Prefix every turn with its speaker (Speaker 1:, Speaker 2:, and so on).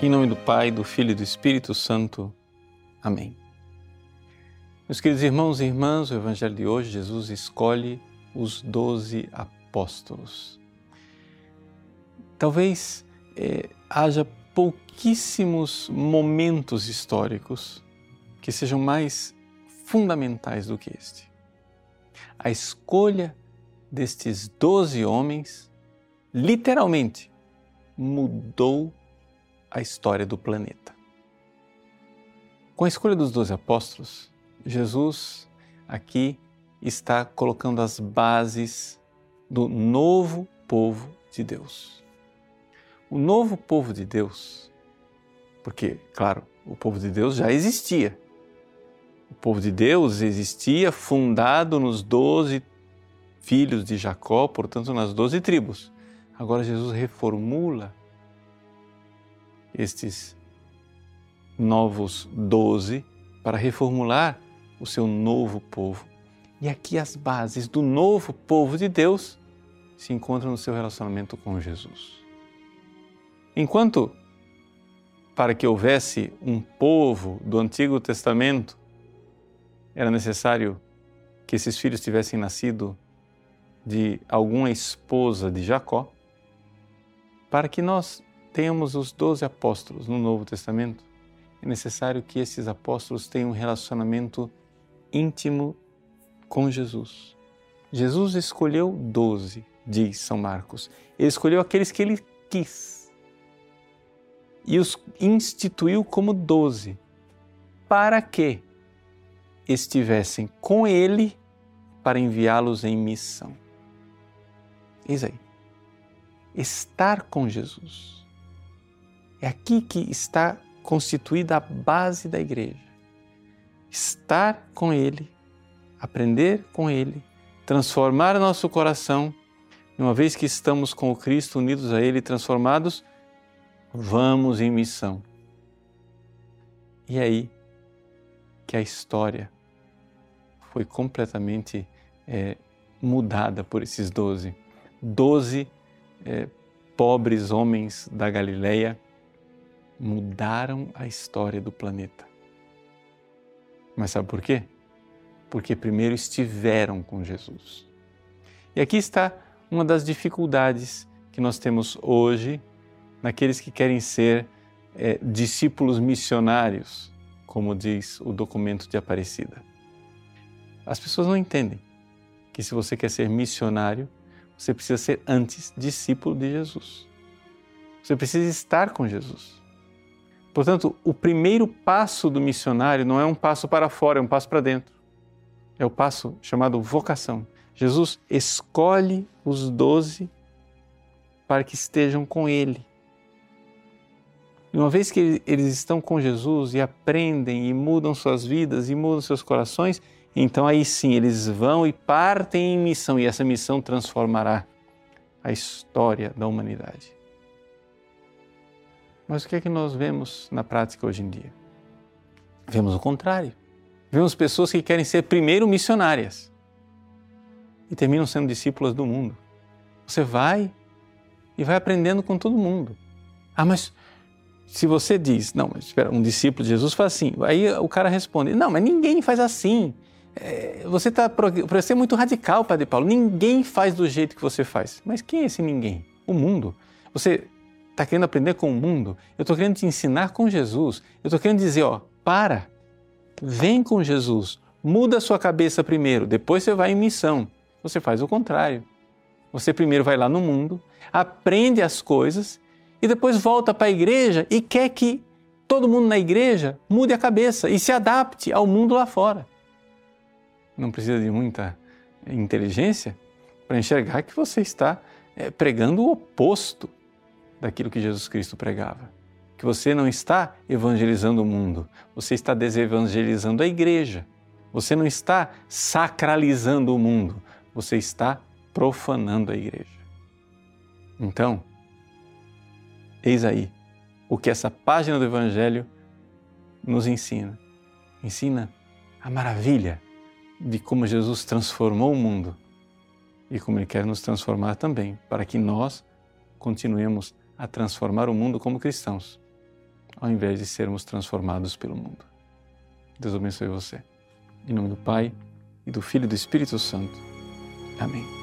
Speaker 1: Em nome do Pai, do Filho e do Espírito Santo. Amém. Meus queridos irmãos e irmãs, o Evangelho de hoje, Jesus escolhe os doze apóstolos. Talvez é, haja pouquíssimos momentos históricos que sejam mais fundamentais do que este. A escolha destes doze homens, literalmente, mudou a história do planeta. Com a escolha dos doze apóstolos, Jesus aqui está colocando as bases do novo povo de Deus. O novo povo de Deus, porque, claro, o povo de Deus já existia. O povo de Deus existia fundado nos doze filhos de Jacó, portanto, nas doze tribos. Agora Jesus reformula estes novos doze para reformular o seu novo povo. E aqui as bases do novo povo de Deus se encontram no seu relacionamento com Jesus. Enquanto para que houvesse um povo do Antigo Testamento era necessário que esses filhos tivessem nascido de alguma esposa de Jacó, para que nós temos os doze apóstolos no Novo Testamento, é necessário que esses apóstolos tenham um relacionamento íntimo com Jesus. Jesus escolheu doze, diz São Marcos. Ele escolheu aqueles que ele quis e os instituiu como doze, para que estivessem com ele para enviá-los em missão. Eis aí. Estar com Jesus é aqui que está constituída a base da igreja. Estar com Ele, aprender com Ele, transformar nosso coração, uma vez que estamos com o Cristo unidos a Ele, transformados, vamos em missão. E é aí que a história foi completamente é, mudada por esses doze. Doze é, pobres homens da Galileia mudaram a história do planeta. Mas sabe por quê? Porque primeiro estiveram com Jesus. E aqui está uma das dificuldades que nós temos hoje naqueles que querem ser é, discípulos missionários, como diz o documento de Aparecida. As pessoas não entendem que se você quer ser missionário, você precisa ser antes discípulo de Jesus. Você precisa estar com Jesus. Portanto, o primeiro passo do missionário não é um passo para fora, é um passo para dentro. É o passo chamado vocação. Jesus escolhe os doze para que estejam com Ele. E uma vez que eles estão com Jesus e aprendem e mudam suas vidas e mudam seus corações, então aí sim eles vão e partem em missão e essa missão transformará a história da humanidade. Mas o que é que nós vemos na prática hoje em dia? Vemos o contrário. Vemos pessoas que querem ser primeiro missionárias e terminam sendo discípulas do mundo. Você vai e vai aprendendo com todo mundo. Ah, mas se você diz, não, mas espera, um discípulo de Jesus faz assim, aí o cara responde, não, mas ninguém faz assim. É, você está para ser muito radical, Padre Paulo. Ninguém faz do jeito que você faz. Mas quem é esse ninguém? O mundo. Você está querendo aprender com o mundo, eu estou querendo te ensinar com Jesus. Eu estou querendo dizer, ó, para, vem com Jesus, muda a sua cabeça primeiro, depois você vai em missão. Você faz o contrário. Você primeiro vai lá no mundo, aprende as coisas e depois volta para a igreja e quer que todo mundo na igreja mude a cabeça e se adapte ao mundo lá fora. Não precisa de muita inteligência para enxergar que você está é, pregando o oposto daquilo que Jesus Cristo pregava. Que você não está evangelizando o mundo, você está desevangelizando a igreja. Você não está sacralizando o mundo, você está profanando a igreja. Então, eis aí o que essa página do Evangelho nos ensina. Ensina a maravilha de como Jesus transformou o mundo e como Ele quer nos transformar também, para que nós continuemos a transformar o mundo como cristãos, ao invés de sermos transformados pelo mundo. Deus abençoe você. Em nome do Pai, e do Filho e do Espírito Santo. Amém.